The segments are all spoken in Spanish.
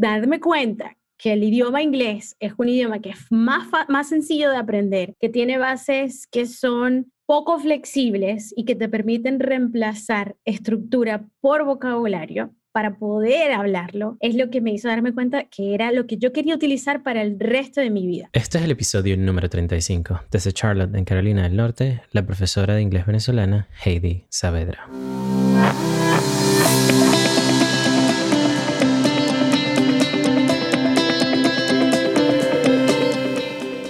darme cuenta que el idioma inglés es un idioma que es más, más sencillo de aprender, que tiene bases que son poco flexibles y que te permiten reemplazar estructura por vocabulario para poder hablarlo, es lo que me hizo darme cuenta que era lo que yo quería utilizar para el resto de mi vida. Este es el episodio número 35. Desde Charlotte, en Carolina del Norte, la profesora de inglés venezolana Heidi Saavedra.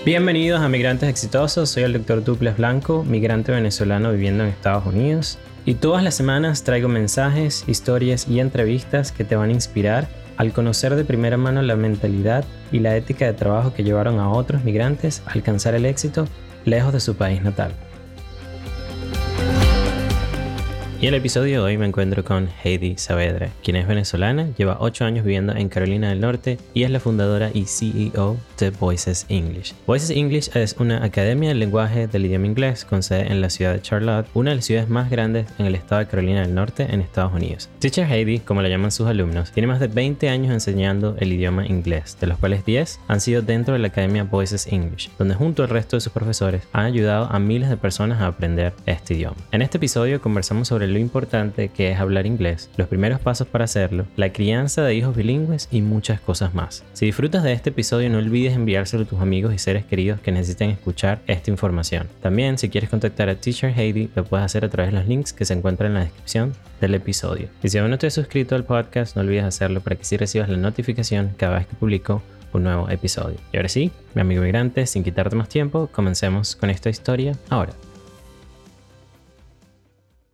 Bienvenidos a Migrantes Exitosos, soy el doctor Duples Blanco, migrante venezolano viviendo en Estados Unidos. Y todas las semanas traigo mensajes, historias y entrevistas que te van a inspirar al conocer de primera mano la mentalidad y la ética de trabajo que llevaron a otros migrantes a alcanzar el éxito lejos de su país natal. Y el episodio de hoy me encuentro con Heidi Saavedra, quien es venezolana, lleva 8 años viviendo en Carolina del Norte y es la fundadora y CEO de Voices English. Voices English es una academia del lenguaje del idioma inglés con sede en la ciudad de Charlotte, una de las ciudades más grandes en el estado de Carolina del Norte en Estados Unidos. Teacher Heidi, como la llaman sus alumnos, tiene más de 20 años enseñando el idioma inglés, de los cuales 10 han sido dentro de la academia Voices English, donde junto al resto de sus profesores han ayudado a miles de personas a aprender este idioma. En este episodio conversamos sobre lo importante que es hablar inglés, los primeros pasos para hacerlo, la crianza de hijos bilingües y muchas cosas más. Si disfrutas de este episodio no olvides enviárselo a tus amigos y seres queridos que necesiten escuchar esta información. También si quieres contactar a Teacher Heidi lo puedes hacer a través de los links que se encuentran en la descripción del episodio. Y si aún no te has suscrito al podcast no olvides hacerlo para que si recibas la notificación cada vez que publico un nuevo episodio. Y ahora sí, mi amigo migrante, sin quitarte más tiempo, comencemos con esta historia ahora.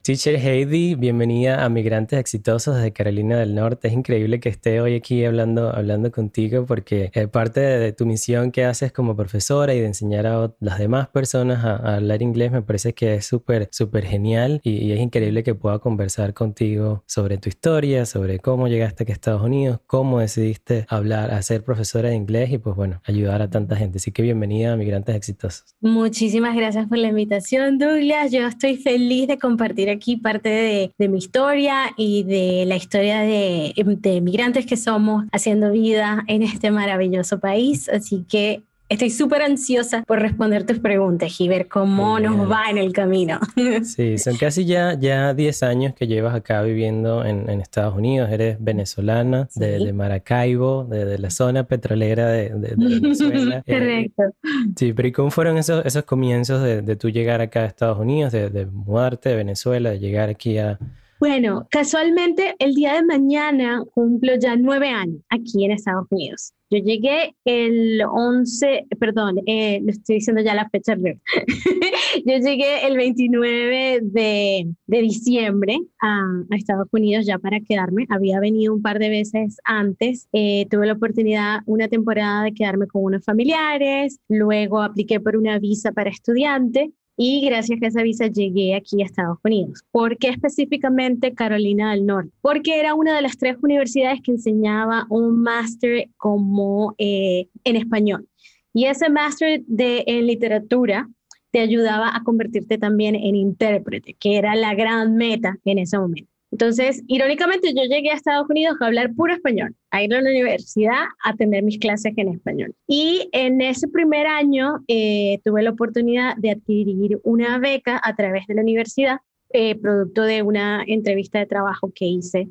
Teacher Heidi, bienvenida a Migrantes Exitosos de Carolina del Norte. Es increíble que esté hoy aquí hablando, hablando contigo porque eh, parte de, tu misión que haces como profesora y de enseñar a las demás personas a, hablar inglés me parece que es súper, súper genial y, es increíble que pueda conversar contigo sobre tu historia, sobre cómo llegaste aquí a Estados Unidos, cómo decidiste hablar, a ser profesora de inglés y pues bueno, ayudar a tanta gente. Así que bienvenida a Migrantes Exitosos. Muchísimas gracias por la invitación, Douglas. Yo estoy feliz de compartir aquí parte de, mi historia y de la historia de, de migrantes que somos haciendo vida en este maravilloso país. Así que Estoy súper ansiosa por responder tus preguntas y ver cómo nos va en el camino. Sí, son casi ya, ya 10 años que llevas acá viviendo en, en Estados Unidos. Eres venezolana de, de, Maracaibo, de, la zona petrolera de, Venezuela. Eh, Correcto. sí, pero ¿y cómo fueron esos, esos comienzos de, de tú llegar acá a Estados Unidos, de, de mudarte de Venezuela, de llegar aquí a, bueno, casualmente el día de mañana cumplo ya nueve años aquí en Estados Unidos. Yo llegué el 11, perdón, eh, le estoy diciendo ya la fecha Yo llegué el 29 de, diciembre a, a, Estados Unidos ya para quedarme. Había venido un par de veces antes. Eh, tuve la oportunidad una temporada de quedarme con unos familiares. Luego apliqué por una visa para estudiante y gracias a esa visa llegué aquí a Estados Unidos. ¿Por qué específicamente Carolina del Norte? Porque era una de las tres universidades que enseñaba un máster como eh, en español. Y ese máster en literatura te ayudaba a convertirte también en intérprete, que era la gran meta en ese momento. Entonces, irónicamente, yo llegué a Estados Unidos a hablar puro español, a ir a la universidad a tener mis clases en español. Y en ese primer año eh, tuve la oportunidad de adquirir una beca a través de la universidad, eh, producto de una entrevista de trabajo que hice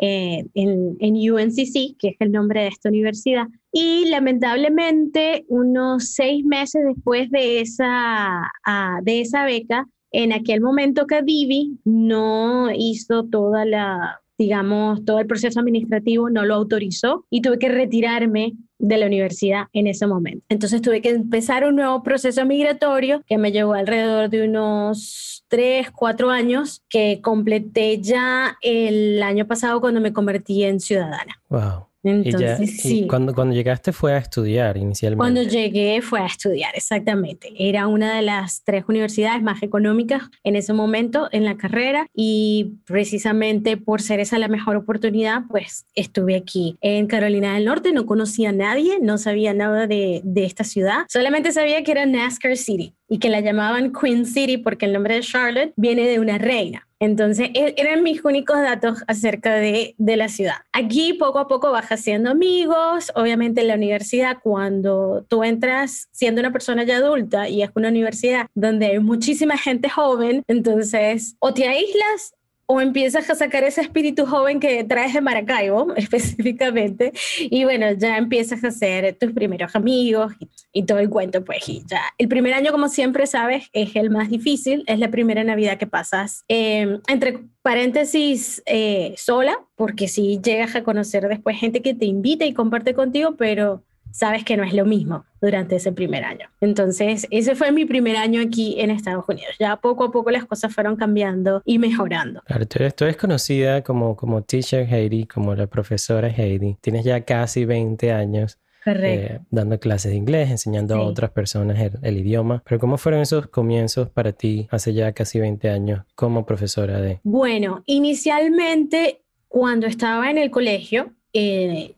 eh, en, en, UNCC, que es el nombre de esta universidad. Y lamentablemente, unos seis meses después de esa, ah, de esa beca, en aquel momento que Vivi no hizo toda la, digamos, todo el proceso administrativo, no lo autorizó y tuve que retirarme de la universidad en ese momento. Entonces tuve que empezar un nuevo proceso migratorio que me llevó alrededor de unos tres, cuatro años que completé ya el año pasado cuando me convertí en ciudadana. Wow. Entonces, sí. cuando, cuando llegaste fue a estudiar inicialmente. Cuando llegué fue a estudiar, exactamente. Era una de las tres universidades más económicas en ese momento en la carrera y precisamente por ser esa la mejor oportunidad, pues estuve aquí en Carolina del Norte. No conocía a nadie, no sabía nada de, de esta ciudad. Solamente sabía que era NASCAR City y que la llamaban Queen City porque el nombre de Charlotte viene de una reina. Entonces, e, eran mis únicos datos acerca de, de, la ciudad. Aquí poco a poco vas haciendo amigos. Obviamente en la universidad, cuando tú entras siendo una persona ya adulta y es una universidad donde hay muchísima gente joven, entonces o te aíslas o empiezas a sacar ese espíritu joven que traes de Maracaibo específicamente y bueno, ya empiezas a hacer tus primeros amigos y, todo el cuento, pues y ya. El primer año, como siempre sabes, es el más difícil, es la primera Navidad que pasas em, entre paréntesis eh, sola, porque si llegas a conocer después gente que te invita y comparte contigo, pero sabes que no es lo mismo durante ese primer año. Entonces, ese fue mi primer año aquí en Estados Unidos. Ya poco a poco las cosas fueron cambiando y mejorando. Claro, tú eres, conocida como, como teacher Heidi, como la profesora Heidi. Tienes ya casi 20 años. Eh, dando clases de inglés, enseñando a otras personas el, el, idioma. Pero ¿cómo fueron esos comienzos para ti hace ya casi 20 años como profesora de... Bueno, inicialmente cuando estaba en el colegio, eh,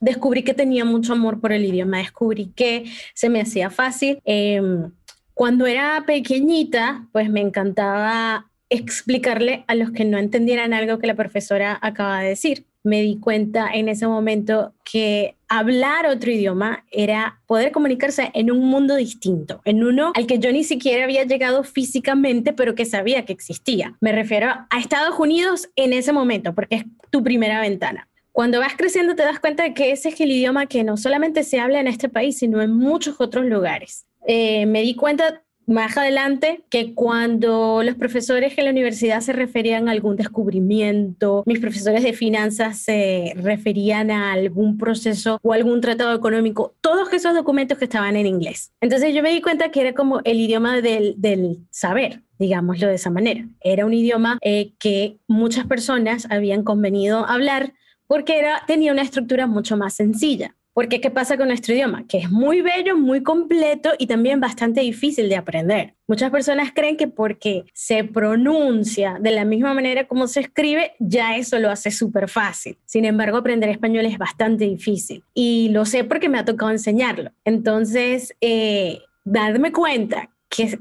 descubrí que tenía mucho amor por el idioma, descubrí que se me hacía fácil. Em, cuando era pequeñita, pues me encantaba explicarle a los que no entendieran algo que la profesora acaba de decir. Me di cuenta en ese momento que hablar otro idioma era poder comunicarse en un mundo distinto, en uno al que yo ni siquiera había llegado físicamente, pero que sabía que existía. Me refiero a Estados Unidos en ese momento, porque es tu primera ventana. Cuando vas creciendo te das cuenta de que ese es el idioma que no solamente se habla en este país, sino en muchos otros lugares. Eh, me di cuenta más adelante que cuando los profesores en la universidad se referían a algún descubrimiento, mis profesores de finanzas se referían a algún proceso o algún tratado económico, todos esos documentos que estaban en inglés. Entonces yo me di cuenta que era como el idioma del, del saber, digámoslo de esa manera. Era un idioma eh, que muchas personas habían convenido hablar porque era, tenía una estructura mucho más sencilla. Porque ¿qué pasa con nuestro idioma? Que es muy bello, muy completo y también bastante difícil de aprender. Muchas personas creen que porque se pronuncia de la misma manera como se escribe, ya eso lo hace súper fácil. Sin embargo, aprender español es bastante difícil. Y lo sé porque me ha tocado enseñarlo. Entonces, eh, darme cuenta que,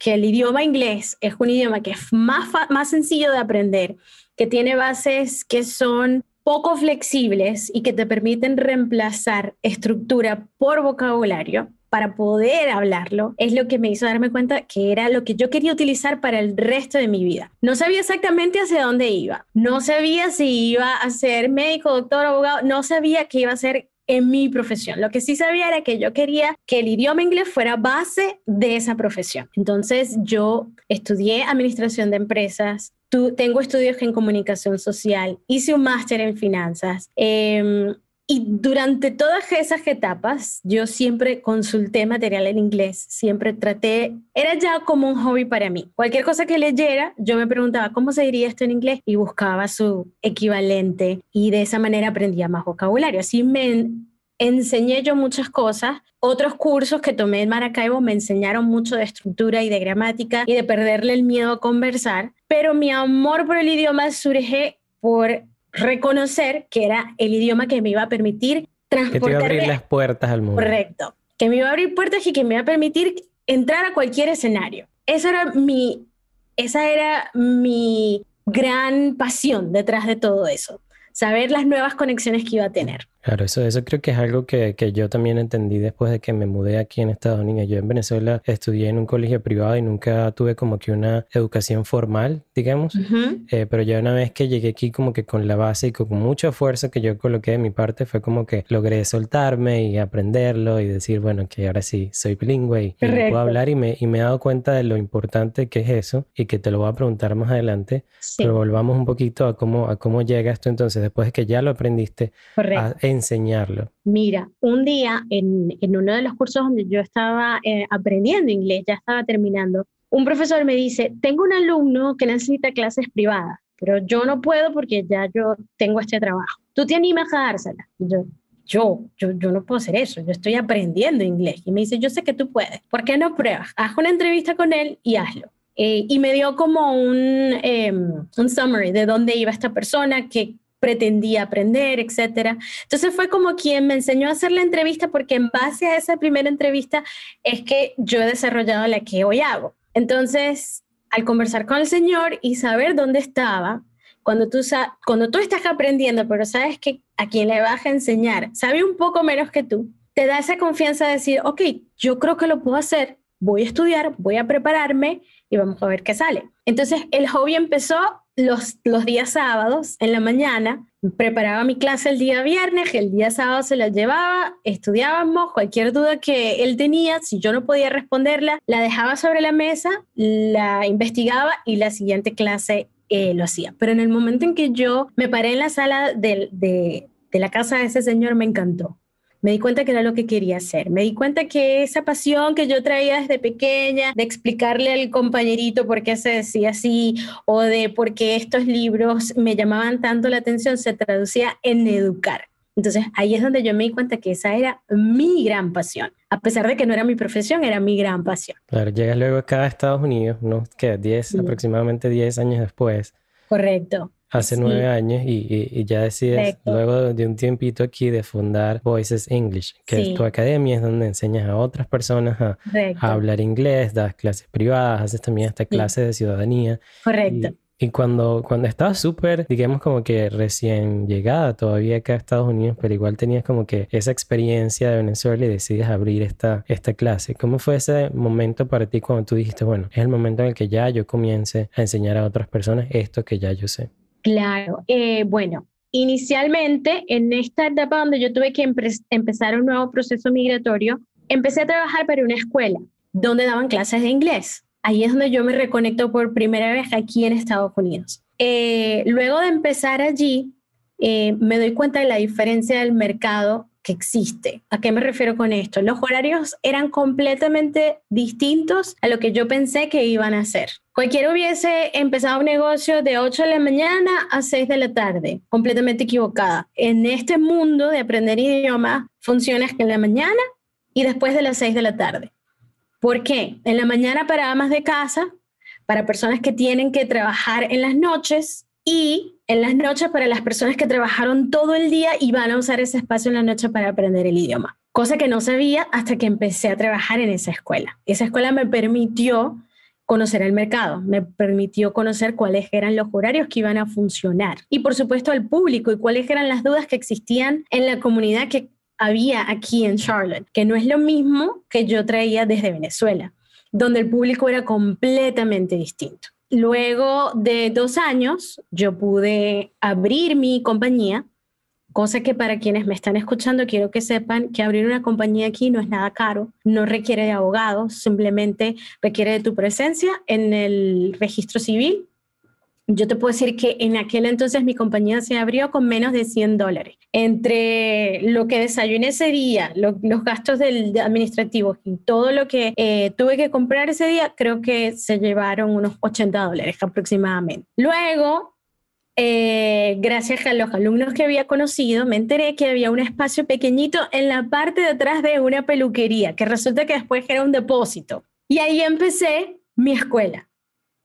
que el idioma inglés es un idioma que es más, más sencillo de aprender, que tiene bases que son poco flexibles y que te permiten reemplazar estructura por vocabulario para poder hablarlo, es lo que me hizo darme cuenta que era lo que yo quería utilizar para el resto de mi vida. No sabía exactamente hacia dónde iba, no sabía si iba a ser médico, doctor, abogado, no sabía qué iba a ser en mi profesión. Lo que sí sabía era que yo quería que el idioma inglés fuera base de esa profesión. Entonces yo estudié administración de empresas, tengo estudios en comunicación social, hice un máster en finanzas. Em, y durante todas esas etapas, yo siempre consulté material en inglés, siempre traté, era ya como un hobby para mí. Cualquier cosa que leyera, yo me preguntaba cómo se diría esto en inglés y buscaba su equivalente y de esa manera aprendía más vocabulario. Así me enseñé yo muchas cosas. Otros cursos que tomé en Maracaibo me enseñaron mucho de estructura y de gramática y de perderle el miedo a conversar, pero mi amor por el idioma surge por reconocer que era el idioma que me iba a permitir transportarme. Que te iba a abrir las puertas al mundo. Correcto. Que me iba a abrir puertas y que me iba a permitir entrar a cualquier escenario. Esa era mi, esa era mi gran pasión detrás de todo eso. Saber las nuevas conexiones que iba a tener. Claro, eso, eso creo que es algo que, que, yo también entendí después de que me mudé aquí en Estados Unidos. Yo en Venezuela estudié en un colegio privado y nunca tuve como que una educación formal, digamos. Eh, pero ya una vez que llegué aquí como que con la base y con mucha fuerza que yo coloqué de mi parte fue como que logré soltarme y aprenderlo y decir, bueno, que ahora sí soy bilingüe y, puedo hablar y me, y me he dado cuenta de lo importante que es eso y que te lo voy a preguntar más adelante. Pero volvamos un poquito a cómo, a cómo llega esto entonces después de que ya lo aprendiste. A, enseñarlo? Mira, un día en, en uno de los cursos donde yo estaba eh, aprendiendo inglés, ya estaba terminando, un profesor me dice, tengo un alumno que necesita clases privadas, pero yo no puedo porque ya yo tengo este trabajo. ¿Tú te animas a dársela? yo, yo, yo, yo no puedo hacer eso, yo estoy aprendiendo inglés. Y me dice, yo sé que tú puedes, ¿por qué no pruebas? Haz una entrevista con él y hazlo. Eh, y me dio como un, em, un summary de dónde iba esta persona, que pretendía aprender, etcétera. Entonces fue como quien me enseñó a hacer la entrevista porque en base a esa primera entrevista es que yo he desarrollado la que hoy hago. Entonces, al conversar con el Señor y saber dónde estaba, cuando tú, cuando tú estás aprendiendo, pero sabes que a quien le vas a enseñar sabe un poco menos que tú, te da esa confianza de decir, ok, yo creo que lo puedo hacer, voy a estudiar, voy a prepararme y vamos a ver qué sale. Entonces, el hobby empezó los, los días sábados en la mañana, preparaba mi clase el día viernes, el día sábado se la llevaba, estudiábamos, cualquier duda que él tenía, si yo no podía responderla, la dejaba sobre la mesa, la investigaba y la siguiente clase eh, lo hacía. Pero en el momento en que yo me paré en la sala de, de, de la casa de ese señor, me encantó me di cuenta que era lo que quería hacer. Me di cuenta que esa pasión que yo traía desde pequeña de explicarle al compañerito por qué se decía así o de por qué estos libros me llamaban tanto la atención se traducía en educar. Entonces ahí es donde yo me di cuenta que esa era mi gran pasión. A pesar de que no era mi profesión, era mi gran pasión. Claro, llegas luego acá a Estados Unidos, ¿no? Que 10, aproximadamente 10 años después. Correcto. Hace nueve años y, ya decides luego de un tiempito aquí de fundar Voices English, que es tu academia, es donde enseñas a otras personas a, hablar inglés, das clases privadas, haces también esta clase de ciudadanía. Correcto. Y, cuando, cuando estabas súper, digamos como que recién llegada todavía acá a Estados Unidos, pero igual tenías como que esa experiencia de Venezuela y decides abrir esta, esta clase. ¿Cómo fue ese momento para ti cuando tú dijiste, bueno, es el momento en el que ya yo comience a enseñar a otras personas esto que ya yo sé? Claro, eh, bueno, inicialmente en esta etapa donde yo tuve que empezar un nuevo proceso migratorio, empecé a trabajar para una escuela donde daban clases de inglés. Ahí es donde yo me reconecto por primera vez aquí en Estados Unidos. Eh, luego de empezar allí, eh, me doy cuenta de la diferencia del mercado que existe. ¿A qué me refiero con esto? Los horarios eran completamente distintos a lo que yo pensé que iban a ser. Cualquiera hubiese empezado un negocio de 8 de la mañana a 6 de la tarde, completamente equivocada. En este mundo de aprender idiomas, funciona en la mañana y después de las 6 de la tarde. ¿Por qué? En la mañana para amas de casa, para personas que tienen que trabajar en las noches y en las noches para las personas que trabajaron todo el día y van a usar ese espacio en la noche para aprender el idioma. Cosa que no sabía hasta que empecé a trabajar en esa escuela. Esa escuela me permitió conocer el mercado, me permitió conocer cuáles eran los horarios que iban a funcionar y por supuesto al público y cuáles eran las dudas que existían en la comunidad que había aquí en Charlotte, que no es lo mismo que yo traía desde Venezuela, donde el público era completamente distinto. Luego de dos años, yo pude abrir mi compañía Cosa que para quienes me están escuchando, quiero que sepan que abrir una compañía aquí no es nada caro, no requiere de abogados, simplemente requiere de tu presencia en el registro civil. Yo te puedo decir que en aquel entonces mi compañía se abrió con menos de 100 dólares. Entre lo que desayuné ese día, los gastos del, administrativos y todo lo que eh, tuve que comprar ese día, creo que se llevaron unos 80 dólares aproximadamente. Luego eh, gracias a los alumnos que había conocido, me enteré que había un espacio pequeñito en la parte de atrás de una peluquería, que resulta que después era un depósito. Y ahí empecé mi escuela,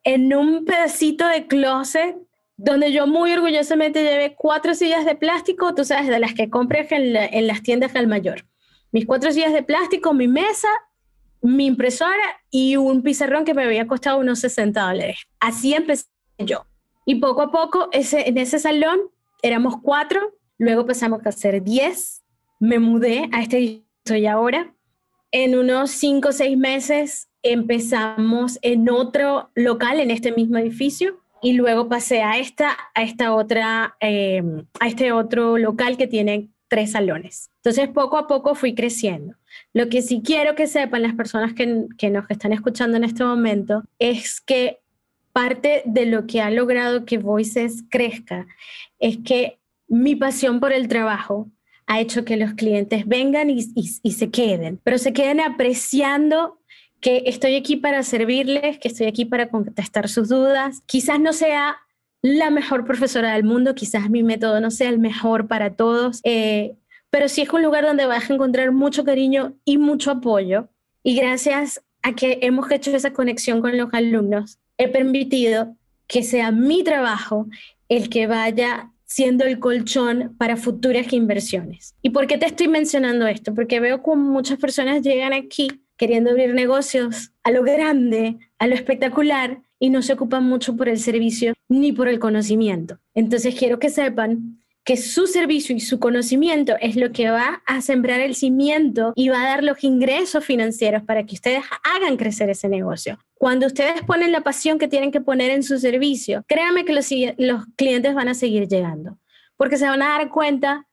en un pedacito de closet donde yo muy orgullosamente llevé cuatro sillas de plástico, tú sabes, de las que compré en, en las tiendas al mayor. Mis cuatro sillas de plástico, mi mesa, mi impresora y un pizarrón que me había costado unos 60 dólares. Así empecé yo. Y poco a poco, ese, en ese salón éramos cuatro, luego pasamos a ser diez, me mudé a este soy ahora. En unos cinco o seis meses empezamos en otro local, en este mismo edificio, y luego pasé a esta, a esta otra, em, a este otro local que tiene tres salones. Entonces, poco a poco fui creciendo. Lo que sí quiero que sepan las personas que, que nos están escuchando en este momento es que parte de lo que ha logrado que Voices crezca es que mi pasión por el trabajo ha hecho que los clientes vengan y, se queden, pero se queden apreciando que estoy aquí para servirles, que estoy aquí para contestar sus dudas. Quizás no sea la mejor profesora del mundo, quizás mi método no sea el mejor para todos, eh, pero sí es un lugar donde vas a encontrar mucho cariño y mucho apoyo. Y gracias a que hemos hecho esa conexión con los alumnos, he permitido que sea mi trabajo el que vaya siendo el colchón para futuras inversiones. ¿Y por qué te estoy mencionando esto? Porque veo como muchas personas llegan aquí queriendo abrir negocios a lo grande, a lo espectacular, y no se ocupan mucho por el servicio ni por el conocimiento. Entonces quiero que sepan que su servicio y su conocimiento es lo que va a sembrar el cimiento y va a dar los ingresos financieros para que ustedes hagan crecer ese negocio. Cuando ustedes ponen la pasión que tienen que poner en su servicio, créanme que los, los clientes van a seguir llegando, porque se van a dar cuenta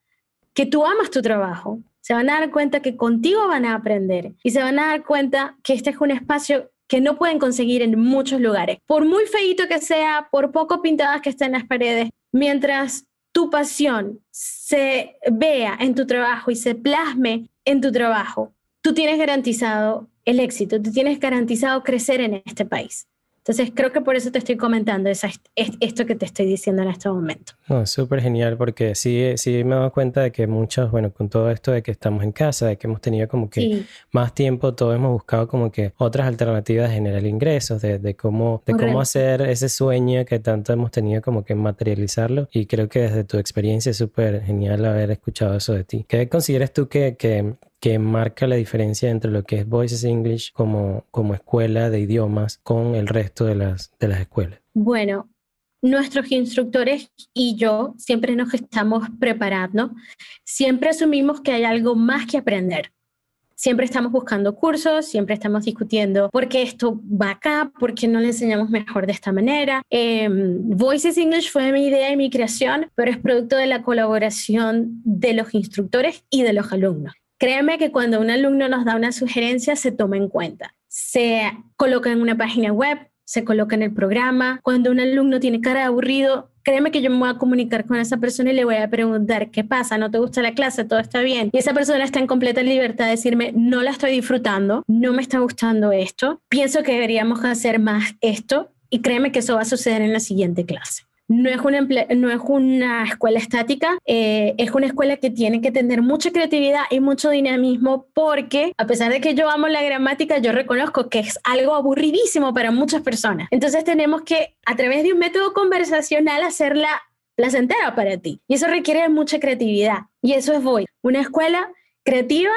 que tú amas tu trabajo, se van a dar cuenta que contigo van a aprender y se van a dar cuenta que este es un espacio que no pueden conseguir en muchos lugares. Por muy feito que sea, por poco pintadas que estén las paredes, mientras tu pasión se vea en tu trabajo y se plasme en tu trabajo, tú tienes garantizado el éxito, tú tienes garantizado crecer en este país. Entonces creo que por eso te estoy comentando esa, esto que te estoy diciendo en este momento. No, súper genial porque sí, sí me he dado cuenta de que muchos, bueno, con todo esto de que estamos en casa, de que hemos tenido como que más tiempo, todos hemos buscado como que otras alternativas de generar ingresos, de, de cómo, de cómo hacer ese sueño que tanto hemos tenido como que materializarlo. Y creo que desde tu experiencia es súper genial haber escuchado eso de ti. ¿Qué consideras tú que, que, que marca la diferencia entre lo que es Voices English como, como escuela de idiomas con el resto de las, de las escuelas? Bueno, nuestros instructores y yo siempre nos estamos preparando, siempre asumimos que hay algo más que aprender. Siempre estamos buscando cursos, siempre estamos discutiendo por qué esto va acá, por qué no le enseñamos mejor de esta manera. Em, Voices English fue mi idea y mi creación, pero es producto de la colaboración de los instructores y de los alumnos. Créeme que cuando un alumno nos da una sugerencia, se toma en cuenta. Se coloca en una página web, se coloca en el programa. Cuando un alumno tiene cara de aburrido, créeme que yo me voy a comunicar con esa persona y le voy a preguntar, ¿qué pasa? ¿No te gusta la clase? ¿Todo está bien? Y esa persona está en completa libertad de decirme, no la estoy disfrutando, no me está gustando esto, pienso que deberíamos hacer más esto y créeme que eso va a suceder en la siguiente clase no es una, no es una escuela estática, eh, es una escuela que tiene que tener mucha creatividad y mucho dinamismo porque a pesar de que yo amo la gramática, yo reconozco que es algo aburridísimo para muchas personas. Entonces tenemos que a través de un método conversacional hacerla placentera para ti. Y eso requiere mucha creatividad. Y eso es Voy, una escuela creativa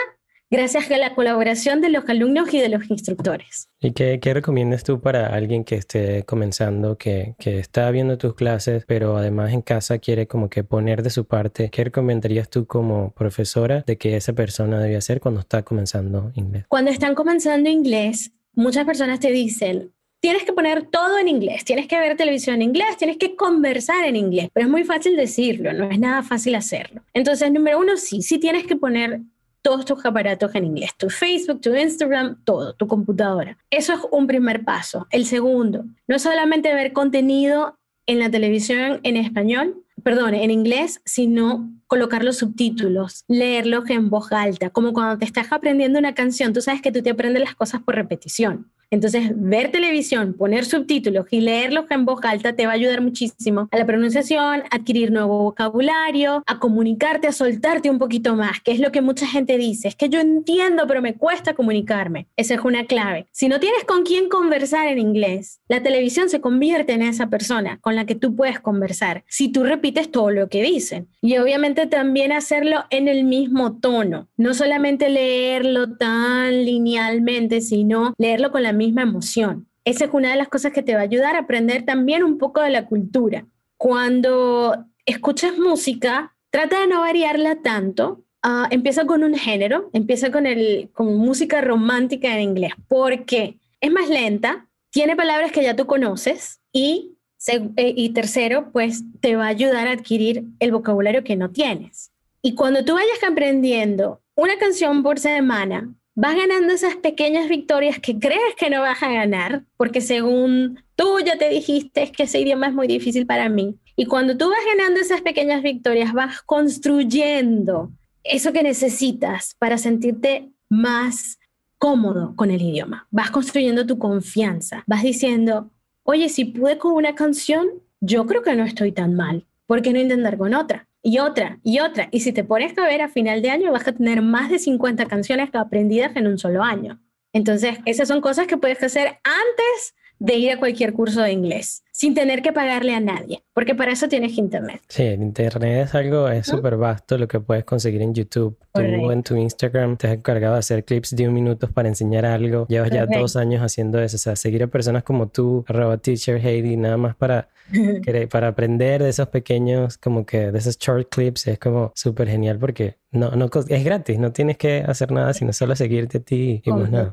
gracias a la colaboración de los alumnos y de los instructores. ¿Y qué, qué recomiendas tú para alguien que esté comenzando, que, que, está viendo tus clases, pero además en casa quiere como que poner de su parte? ¿Qué recomendarías tú como profesora de que esa persona debe hacer cuando está comenzando inglés? Cuando están comenzando inglés, muchas personas te dicen, tienes que poner todo en inglés, tienes que ver televisión en inglés, tienes que conversar en inglés, pero es muy fácil decirlo, no es nada fácil hacerlo. Entonces, número uno, sí, sí tienes que poner todos tus aparatos en inglés, tu Facebook, tu Instagram, todo, tu computadora. Eso es un primer paso. El segundo, no solamente ver contenido en la televisión en español, perdón, en inglés, sino colocar los subtítulos, leerlos en voz alta, como cuando te estás aprendiendo una canción, tú sabes que tú te aprendes las cosas por repetición. Entonces, ver televisión, poner subtítulos y leerlos en voz alta te va a ayudar muchísimo a la pronunciación, adquirir nuevo vocabulario, a comunicarte, a soltarte un poquito más, que es lo que mucha gente dice. Es que yo entiendo, pero me cuesta comunicarme. Esa es una clave. Si no tienes con quién conversar en inglés, la televisión se convierte en esa persona con la que tú puedes conversar. Si tú repites todo lo que dicen. Y obviamente también hacerlo en el mismo tono. No solamente leerlo tan linealmente, sino leerlo con la misma misma emoción. Esa es una de las cosas que te va a ayudar a aprender también un poco de la cultura. Cuando escuchas música, trata de no variarla tanto. Ah, empieza con un género, empieza con, el, con música romántica en inglés, porque es más lenta, tiene palabras que ya tú conoces y, eh, y tercero, pues te va a ayudar a adquirir el vocabulario que no tienes. Y cuando tú vayas aprendiendo una canción por semana, vas ganando esas pequeñas victorias que crees que no vas a ganar, porque según tú ya te dijiste que ese idioma es muy difícil para mí. Y cuando tú vas ganando esas pequeñas victorias, vas construyendo eso que necesitas para sentirte más cómodo con el idioma. Vas construyendo tu confianza. Vas diciendo, oye, si pude con una canción, yo creo que no estoy tan mal. ¿Por qué no intentar con otra? Y otra y otra. Y si te pones a ver a final de año vas a tener más de 50 canciones aprendidas en un solo año. Entonces, esas son cosas que puedes hacer antes de ir a cualquier curso de inglés sin tener que pagarle a nadie, porque para eso tienes internet. Sí, el internet es algo, es súper vasto lo que puedes conseguir en YouTube. Tú en tu Instagram te has encargado de hacer clips de un minuto para enseñar algo. Llevas ya dos años haciendo eso, o sea, seguir a personas como tú, arroba teacher Heidi, nada más para, para aprender de esos pequeños, como que de esos short clips, es como súper genial porque no, no, es gratis, no tienes que hacer nada sino solo seguirte a ti y más nada.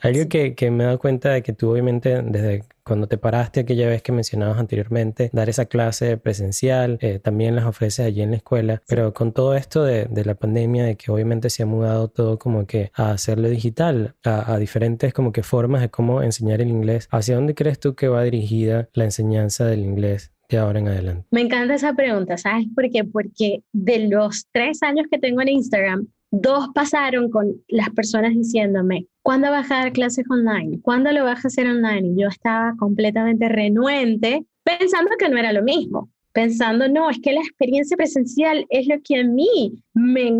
Algo que, que me he dado cuenta de que tú obviamente desde cuando te paraste aquella vez que mencionabas anteriormente, dar esa clase presencial, eh, también las ofreces allí en la escuela, pero con todo esto de, la pandemia, de que obviamente se ha mudado todo como que a hacerlo digital, a, diferentes como que formas de cómo enseñar el inglés, ¿hacia dónde crees tú que va dirigida la enseñanza del inglés ahora en adelante? Me encanta esa pregunta, ¿sabes por qué? Porque de los tres años que tengo en Instagram, dos pasaron con las personas diciéndome, ¿cuándo vas a dar clases online? ¿Cuándo lo vas a hacer online? Y yo estaba completamente renuente, pensando que no era lo mismo. Pensando, no, es que la experiencia presencial es lo que a mí me,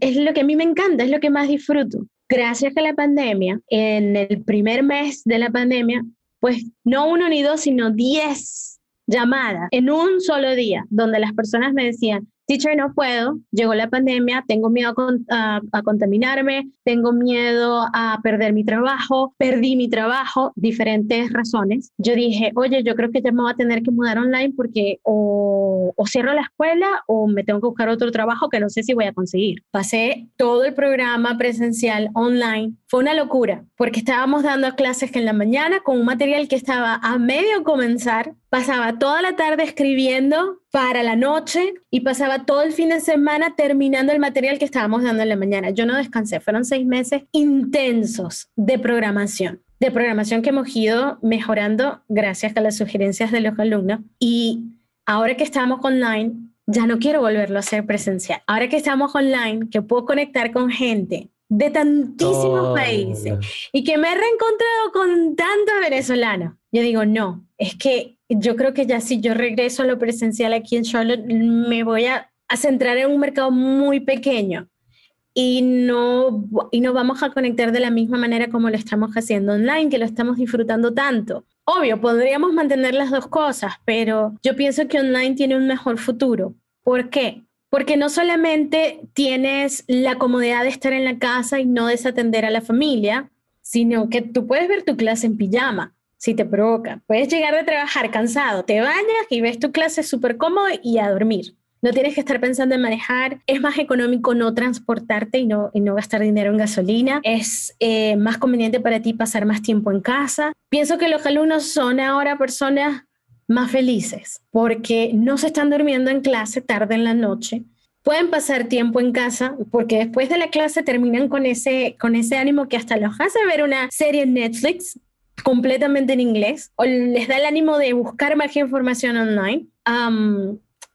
es lo que a mí me encanta, es lo que más disfruto. Gracias a la pandemia, en el primer mes de la pandemia, pues no uno ni dos, sino diez llamadas en un solo día, donde las personas me decían, teacher, no puedo, llegó la pandemia, tengo miedo a, contaminarme, tengo miedo a perder mi trabajo, perdí mi trabajo, diferentes razones. Yo dije, oye, yo creo que ya me voy a tener que mudar online porque o, o cierro la escuela o me tengo que buscar otro trabajo que no sé si voy a conseguir. Pasé todo el programa presencial online. Fue una locura porque estábamos dando clases que en la mañana con un material que estaba a medio comenzar, pasaba toda la tarde escribiendo para la noche y pasaba todo el fin de semana terminando el material que estábamos dando en la mañana. Yo no descansé, fueron seis meses intensos de programación, de programación que hemos ido mejorando gracias a las sugerencias de los alumnos. Y ahora que estamos online, ya no quiero volverlo a hacer presencial. Ahora que estamos online, que puedo conectar con gente de tantísimos países y que me he reencontrado con tantos venezolanos. Yo digo, no, es que yo creo que ya si yo regreso a lo presencial aquí en Charlotte, me voy a, centrar en un mercado muy pequeño y no, y no vamos a conectar de la misma manera como lo estamos haciendo online, que lo estamos disfrutando tanto. Obvio, podríamos mantener las dos cosas, pero yo pienso que online tiene un mejor futuro. ¿Por qué? Porque no solamente tienes la comodidad de estar en la casa y no desatender a la familia, sino que tú puedes ver tu clase en pijama si te provoca. Puedes llegar de trabajar cansado, te bañas y ves tu clase súper cómodo y a dormir. No tienes que estar pensando en manejar. Es más económico no transportarte y no, no gastar dinero en gasolina. Es eh, más conveniente para ti pasar más tiempo en casa. Pienso que los alumnos son ahora personas más felices porque no se están durmiendo en clase tarde en la noche. Pueden pasar tiempo en casa porque después de la clase terminan con ese, con ese ánimo que hasta los hace ver una serie en Netflix completamente en inglés o les da el ánimo de buscar más información online.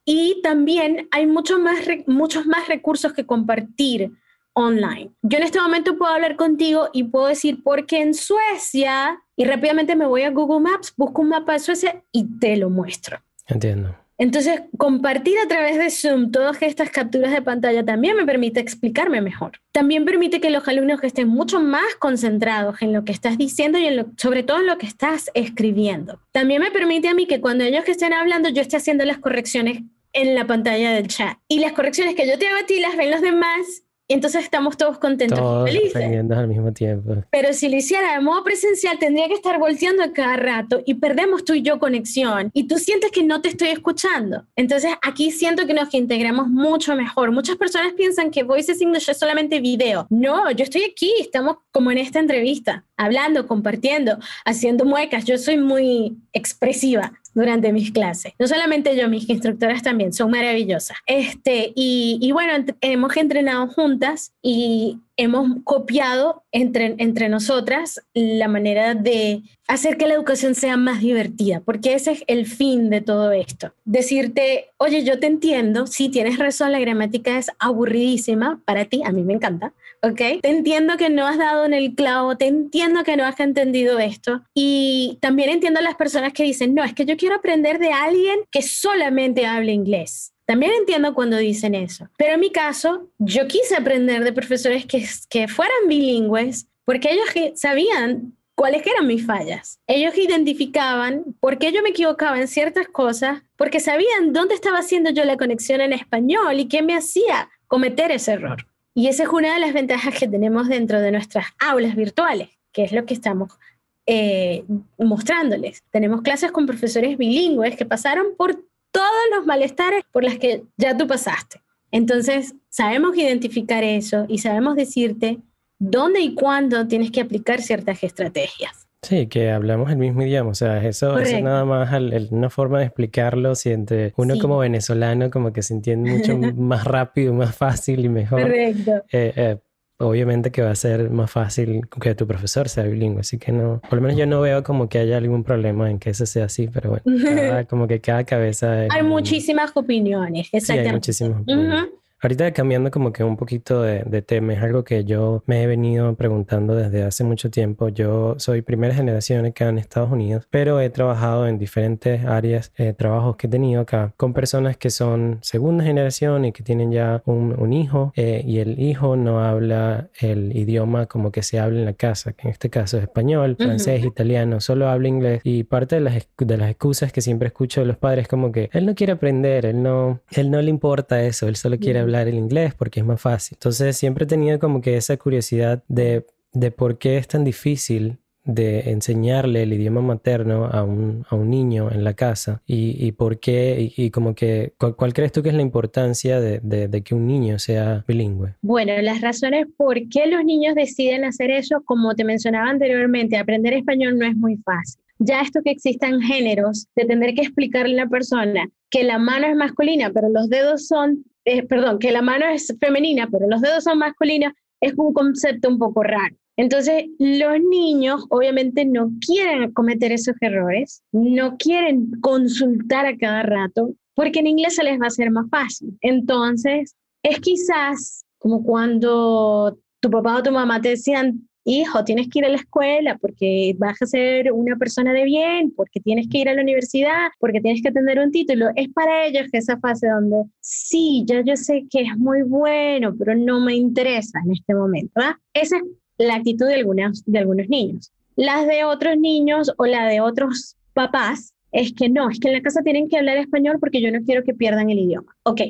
y también hay mucho más, muchos más recursos que compartir online. Yo en este momento puedo hablar contigo y puedo decir, porque en Suecia, y rápidamente me voy a Google Maps, busco un mapa de Suecia y te lo muestro. Entiendo. Entonces, compartir a través de Zoom todas estas capturas de pantalla también me permite explicarme mejor. También permite que los alumnos estén mucho más concentrados en lo que estás diciendo y sobre todo en lo que estás escribiendo. También me permite a mí que cuando ellos estén hablando yo esté haciendo las correcciones en la pantalla del chat. Y las correcciones que yo te hago a ti las ven los demás entonces estamos todos contentos todos y felices. al mismo tiempo. Pero si lo hiciera de modo presencial, tendría que estar volteando a cada rato y perdemos tú y yo conexión. Y tú sientes que no te estoy escuchando. Entonces aquí siento que nos integramos mucho mejor. Muchas personas piensan que Voices English es solamente video. No, yo estoy aquí, estamos como en esta entrevista, hablando, compartiendo, haciendo muecas. Yo soy muy expresiva durante mis clases. No solamente yo, mis instructoras también son maravillosas. Este, y, y bueno, hemos entrenado juntas y hemos copiado entre, entre nosotras la manera de hacer que la educación sea más divertida, porque ese es el fin de todo esto. Decirte, oye, yo te entiendo, sí, tienes razón, la gramática es aburridísima para ti, a mí me encanta, ¿ok? Te entiendo que no has dado en el clavo, te entiendo que no has entendido esto, y también entiendo a las personas que dicen, no, es que yo quiero aprender de alguien que solamente hable inglés. También entiendo cuando dicen eso. Pero en mi caso, yo quise aprender de profesores que, que fueran bilingües porque ellos sabían cuáles eran mis fallas. Ellos identificaban por qué yo me equivocaba en ciertas cosas, porque sabían dónde estaba haciendo yo la conexión en español y qué me hacía cometer ese error. Y esa es una de las ventajas que tenemos dentro de nuestras aulas virtuales, que es lo que estamos eh, mostrándoles. Tenemos clases con profesores bilingües que pasaron por todos los malestares por las que ya tú pasaste. Entonces, sabemos identificar eso y sabemos decirte dónde y cuándo tienes que aplicar ciertas estrategias. Sí, que hablamos el mismo idioma, o sea, eso, es nada más una forma de explicarlo, si entre uno como venezolano como que se entiende mucho más rápido, más fácil y mejor. Correcto. Eh, eh, obviamente que va a ser más fácil que tu profesor sea bilingüe, así que no, por lo menos yo no veo como que haya algún problema en que eso sea así, pero bueno, como que cada cabeza... Hay muchísimas opiniones, exactamente. Sí, hay muchísimas opiniones. Ahorita cambiando como que un poquito de, tema, es algo que yo me he venido preguntando desde hace mucho tiempo. Yo soy primera generación acá en Estados Unidos, pero he trabajado en diferentes áreas, eh, trabajos que he tenido acá con personas que son segunda generación y que tienen ya un, hijo eh, y el hijo no habla el idioma como que se habla en la casa, que en este caso es español, francés, italiano, solo habla inglés y parte de las, de las excusas que siempre escucho de los padres como que él no quiere aprender, él no, él no le importa eso, él solo quiere hablar hablar el inglés porque es más fácil. Entonces siempre tenido como que esa curiosidad de, de por qué es tan difícil de enseñarle el idioma materno a un, a un niño en la casa y, y por qué y, como que ¿cuál, crees tú que es la importancia de, de, que un niño sea bilingüe? Bueno, las razones por qué los niños deciden hacer eso, como te mencionaba anteriormente, aprender español no es muy fácil. Ya esto que existan géneros, de tener que explicarle a la persona que la mano es masculina, pero los dedos son eh, perdón, que la mano es femenina, pero los dedos son masculinos, es un concepto un poco raro. Entonces, los niños obviamente no quieren cometer esos errores, no quieren consultar a cada rato, porque en inglés se les va a ser más fácil. Entonces, es quizás como cuando tu papá o tu mamá te decían, hijo, tienes que ir a la escuela porque vas a ser una persona de bien, porque tienes que ir a la universidad, porque tienes que tener un título. Es para ellos que esa fase donde sí, ya yo sé que es muy bueno, pero no me interesa en este momento. Esa es la actitud de, algunas, de algunos niños. Las de otros niños o la de otros papás es que no, es que en la casa tienen que hablar español porque yo no quiero que pierdan el idioma. Ok,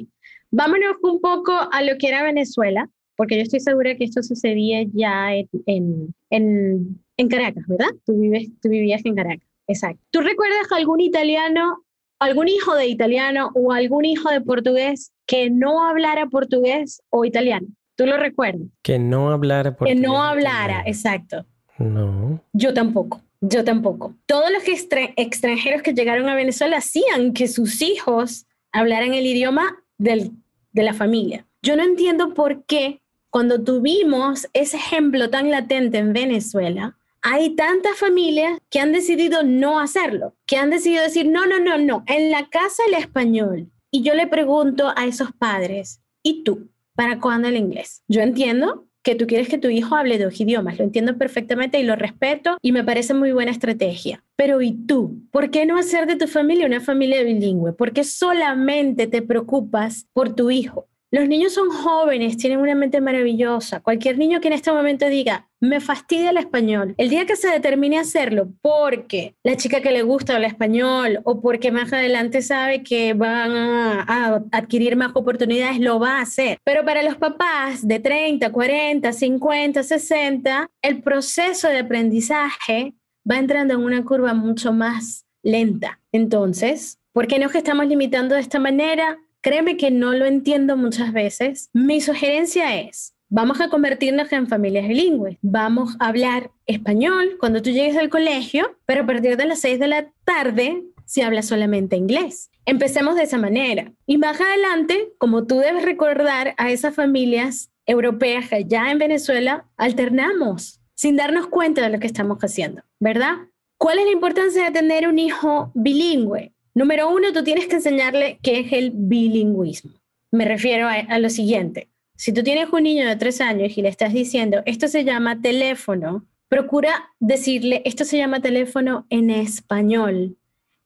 vámonos un poco a lo que era Venezuela porque yo estoy segura que esto sucedía ya en, en, en, Caracas, ¿verdad? Tú, vives, tú vivías en Caracas, exacto. ¿Tú recuerdas algún italiano, algún hijo de italiano o algún hijo de portugués que no hablara portugués o italiano? ¿Tú lo recuerdas? Que no hablara portugués. Que no hablara, exacto. No. Yo tampoco. Yo tampoco. Todos los extranjeros que llegaron a Venezuela hacían que sus hijos hablaran el idioma del, de la familia. Yo no entiendo por qué cuando tuvimos ese ejemplo tan latente en Venezuela, hay tantas familias que han decidido no hacerlo, que han decidido decir, no, no, no, no, en la casa el español. Y yo le pregunto a esos padres, ¿y tú? ¿Para cuándo el inglés? Yo entiendo que tú quieres que tu hijo hable dos idiomas, lo entiendo perfectamente y lo respeto y me parece muy buena estrategia. Pero ¿y tú? ¿Por qué no hacer de tu familia una familia bilingüe? ¿Por qué solamente te preocupas por tu hijo? Los niños son jóvenes, tienen una mente maravillosa. Cualquier niño que en este momento diga, me fastidia el español, el día que se determine hacerlo porque la chica que le gusta habla español o porque más adelante sabe que van a, adquirir más oportunidades, lo va a hacer. Pero para los papás de 30, 40, 50, 60, el proceso de aprendizaje va entrando en una curva mucho más lenta. Entonces, ¿por qué no que estamos limitando de esta manera? Créeme que no lo entiendo muchas veces. Mi sugerencia es, vamos a convertirnos en familias bilingües. Vamos a hablar español cuando tú llegues al colegio, pero a partir de las 6 de la tarde se habla solamente inglés. Empecemos de esa manera. Y más adelante, como tú debes recordar a esas familias europeas que ya en Venezuela alternamos sin darnos cuenta de lo que estamos haciendo, ¿verdad? ¿Cuál es la importancia de tener un hijo bilingüe? Número uno, tú tienes que enseñarle qué es el bilingüismo. Me refiero a, lo siguiente. Si tú tienes un niño de tres años y le estás diciendo, esto se llama teléfono, procura decirle, esto se llama teléfono en español.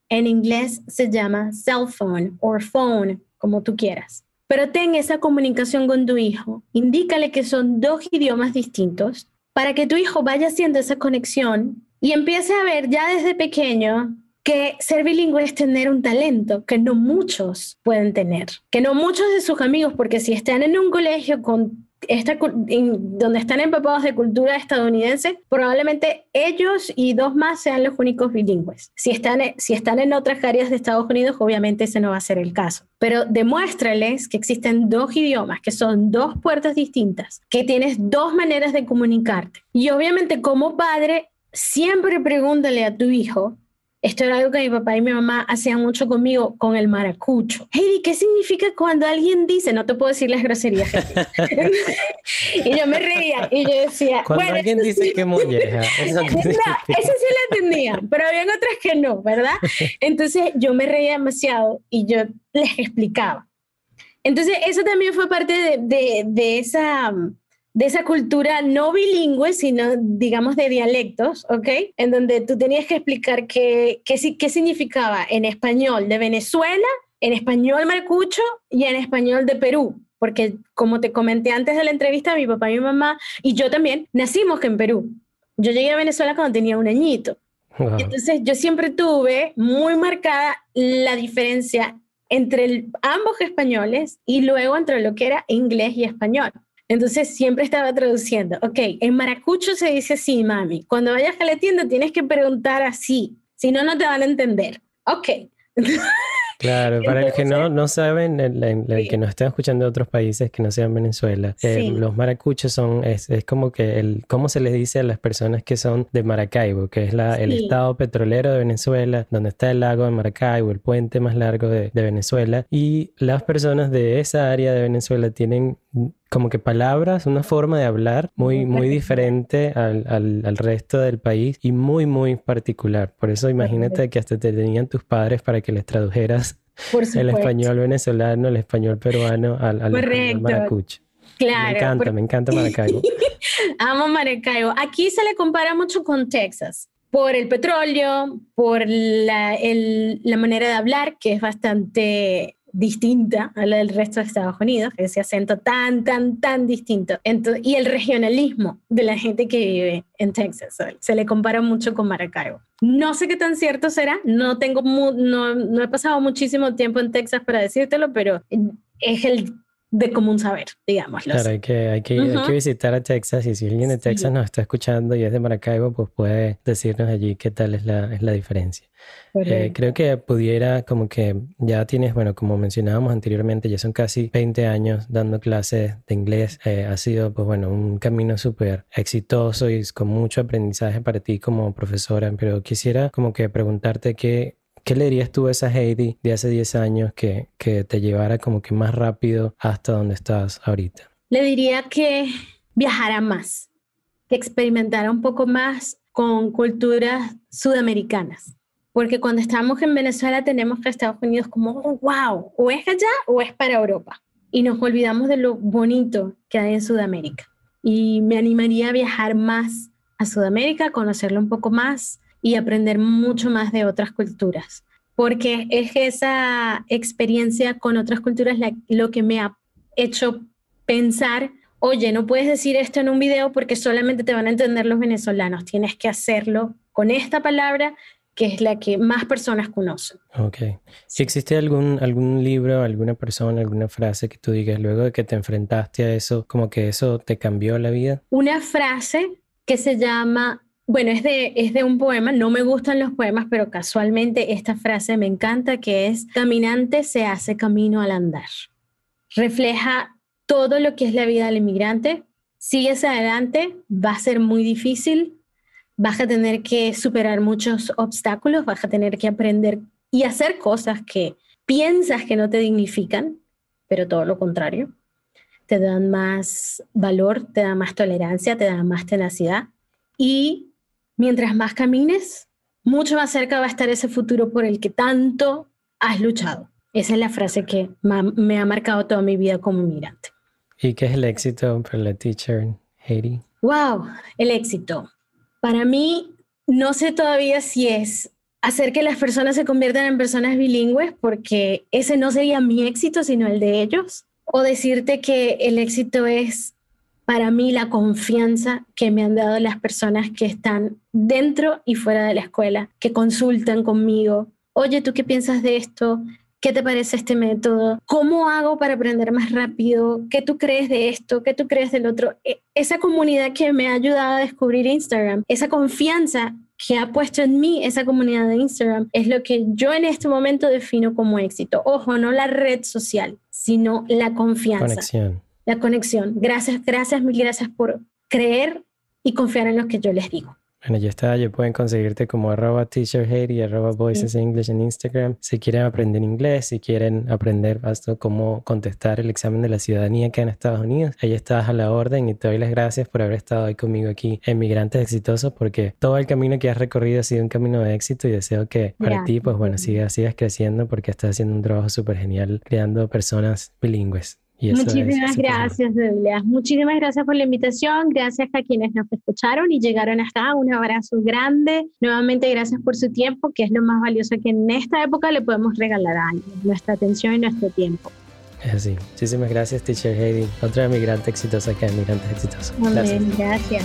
En inglés se llama cell phone o phone, como tú quieras. Pero ten esa comunicación con tu hijo. Indícale que son dos idiomas distintos para que tu hijo vaya haciendo esa conexión y empiece a ver ya desde pequeño que ser bilingüe es tener un talento que no muchos pueden tener, que no muchos de sus amigos, porque si están en un colegio con esta, donde están empapados de cultura estadounidense, probablemente ellos y dos más sean los únicos bilingües. Si están, si están en otras áreas de Estados Unidos, obviamente ese no va a ser el caso. Pero demuéstrales que existen dos idiomas, que son dos puertas distintas, que tienes dos maneras de comunicarte. Y obviamente como padre, siempre pregúntale a tu hijo esto era algo que mi papá y mi mamá hacían mucho conmigo con el maracucho. Heidi, ¿qué significa cuando alguien dice, no te puedo decir las groserías? y yo me reía y yo decía, cuando alguien dice que molleja. Eso, no, eso sí lo entendía, pero había otras que no, ¿verdad? Entonces yo me reía demasiado y yo les explicaba. Entonces eso también fue parte de, de, de esa de esa cultura no bilingüe, sino digamos de dialectos, ¿ok? En donde tú tenías que explicar qué, qué, qué significaba en español de Venezuela, en español marcucho y en español de Perú. Porque como te comenté antes de la entrevista, mi papá y mi mamá y yo también nacimos en Perú. Yo llegué a Venezuela cuando tenía un añito. Entonces yo siempre tuve muy marcada la diferencia entre ambos españoles y luego entre lo que era inglés y español. Entonces siempre estaba traduciendo, ok, en maracucho se dice así, mami. Cuando vayas a la tienda tienes que preguntar así, si no, no te van a entender. Ok. Claro, para el que no, no saben, el, que nos estén escuchando de otros países que no sean Venezuela, eh, los maracuchos son, es, es, como que el, ¿cómo se les dice a las personas que son de Maracaibo? Que es la, el estado petrolero de Venezuela, donde está el lago de Maracaibo, el puente más largo de, de Venezuela. Y las personas de esa área de Venezuela tienen como que palabras, una forma de hablar muy, muy diferente al, al, resto del país y muy, muy particular. Por eso imagínate que hasta te tenían tus padres para que les tradujeras el español venezolano, el español peruano al, al español maracucho. Claro. Me encanta, me encanta Maracaibo. Amo Maracaibo. Aquí se le compara mucho con Texas por el petróleo, por la, el, la manera de hablar, que es bastante distinta a la del resto de Estados Unidos, ese acento tan, tan, tan distinto. y el regionalismo de la gente que vive en Texas. Se le compara mucho con Maracaibo. No sé qué tan cierto será, no, tengo no, no he pasado muchísimo tiempo en Texas para decírtelo, pero es el de común saber, digamos. Claro, hay que, hay, que, hay que visitar a Texas y si alguien de Texas nos está escuchando y es de Maracaibo, pues puede decirnos allí qué tal es la, es la diferencia. Eh, creo que pudiera como que ya tienes, bueno, como mencionábamos anteriormente, ya son casi 20 años dando clases de inglés. Eh, ha sido, pues bueno, un camino súper exitoso y con mucho aprendizaje para ti como profesora, pero quisiera como que preguntarte qué ¿Qué le dirías tú a esa Heidi de hace 10 años que, que te llevara como que más rápido hasta donde estás ahorita? Le diría que viajara más, que experimentara un poco más con culturas sudamericanas. Porque cuando estamos en Venezuela tenemos que Estados Unidos como, wow, o es allá o es para Europa. Y nos olvidamos de lo bonito que hay en Sudamérica. Y me animaría a viajar más a Sudamérica, conocerlo un poco más, y aprender mucho más de otras culturas, porque es esa experiencia con otras culturas lo que me ha hecho pensar, oye, no puedes decir esto en un video porque solamente te van a entender los venezolanos, tienes que hacerlo con esta palabra que es la que más personas conocen. Ok. Si existe algún, algún libro, alguna persona, alguna frase que tú digas luego de que te enfrentaste a eso, como que eso te cambió la vida? Una frase que se llama bueno, es de, es de un poema, no me gustan los poemas, pero casualmente esta frase me encanta, que es, caminante se hace camino al andar. Refleja todo lo que es la vida del inmigrante. Sigues adelante, va a ser muy difícil, vas a tener que superar muchos obstáculos, vas a tener que aprender y hacer cosas que piensas que no te dignifican, pero todo lo contrario. Te dan más valor, te dan más tolerancia, te dan más tenacidad y mientras más camines, mucho más cerca va a estar ese futuro por el que tanto has luchado. Esa es la frase que me ha marcado toda mi vida como migrante. ¿Y qué es el éxito para la teacher Haiti? Wow, el éxito. Para mí, no sé todavía si es hacer que las personas se conviertan en personas bilingües, porque ese no sería mi éxito, sino el de ellos. O decirte que el éxito es para mí la confianza que me han dado las personas que están dentro y fuera de la escuela, que consultan conmigo. Oye, ¿tú qué piensas de esto? ¿Qué te parece este método? ¿Cómo hago para aprender más rápido? ¿Qué tú crees de esto? ¿Qué tú crees del otro? E, esa comunidad que me ha ayudado a descubrir Instagram, esa confianza que ha puesto en mí esa comunidad de Instagram es lo que yo en este momento defino como éxito. Ojo, no la red social, sino la confianza. Conexión. La conexión. Gracias, gracias, mil gracias por creer y confiar en lo que yo les digo. Bueno, ya está, ya pueden conseguirte como arroba teacher y arroba voices English en Instagram. Si quieren aprender inglés, si quieren aprender hasta cómo contestar el examen de la ciudadanía que en Estados Unidos, ahí estás a la orden y te doy las gracias por haber estado ahí conmigo aquí en Migrantes Exitosos porque todo el camino que has recorrido ha sido un camino de éxito y deseo que para ti, pues bueno, sigas, sigas creciendo porque estás haciendo un trabajo súper genial creando personas bilingües. Muchísimas gracias, Douglas. Muchísimas gracias por la invitación. Gracias a quienes nos escucharon y llegaron hasta acá. Un abrazo grande. Nuevamente, gracias por su tiempo, que es lo más valioso que en esta época le podemos regalar a alguien, nuestra atención y nuestro tiempo. Es así. Muchísimas gracias, Teacher Heidi. Otra migrante exitosa acá en Migrantes Exitosos. Gracias. gracias.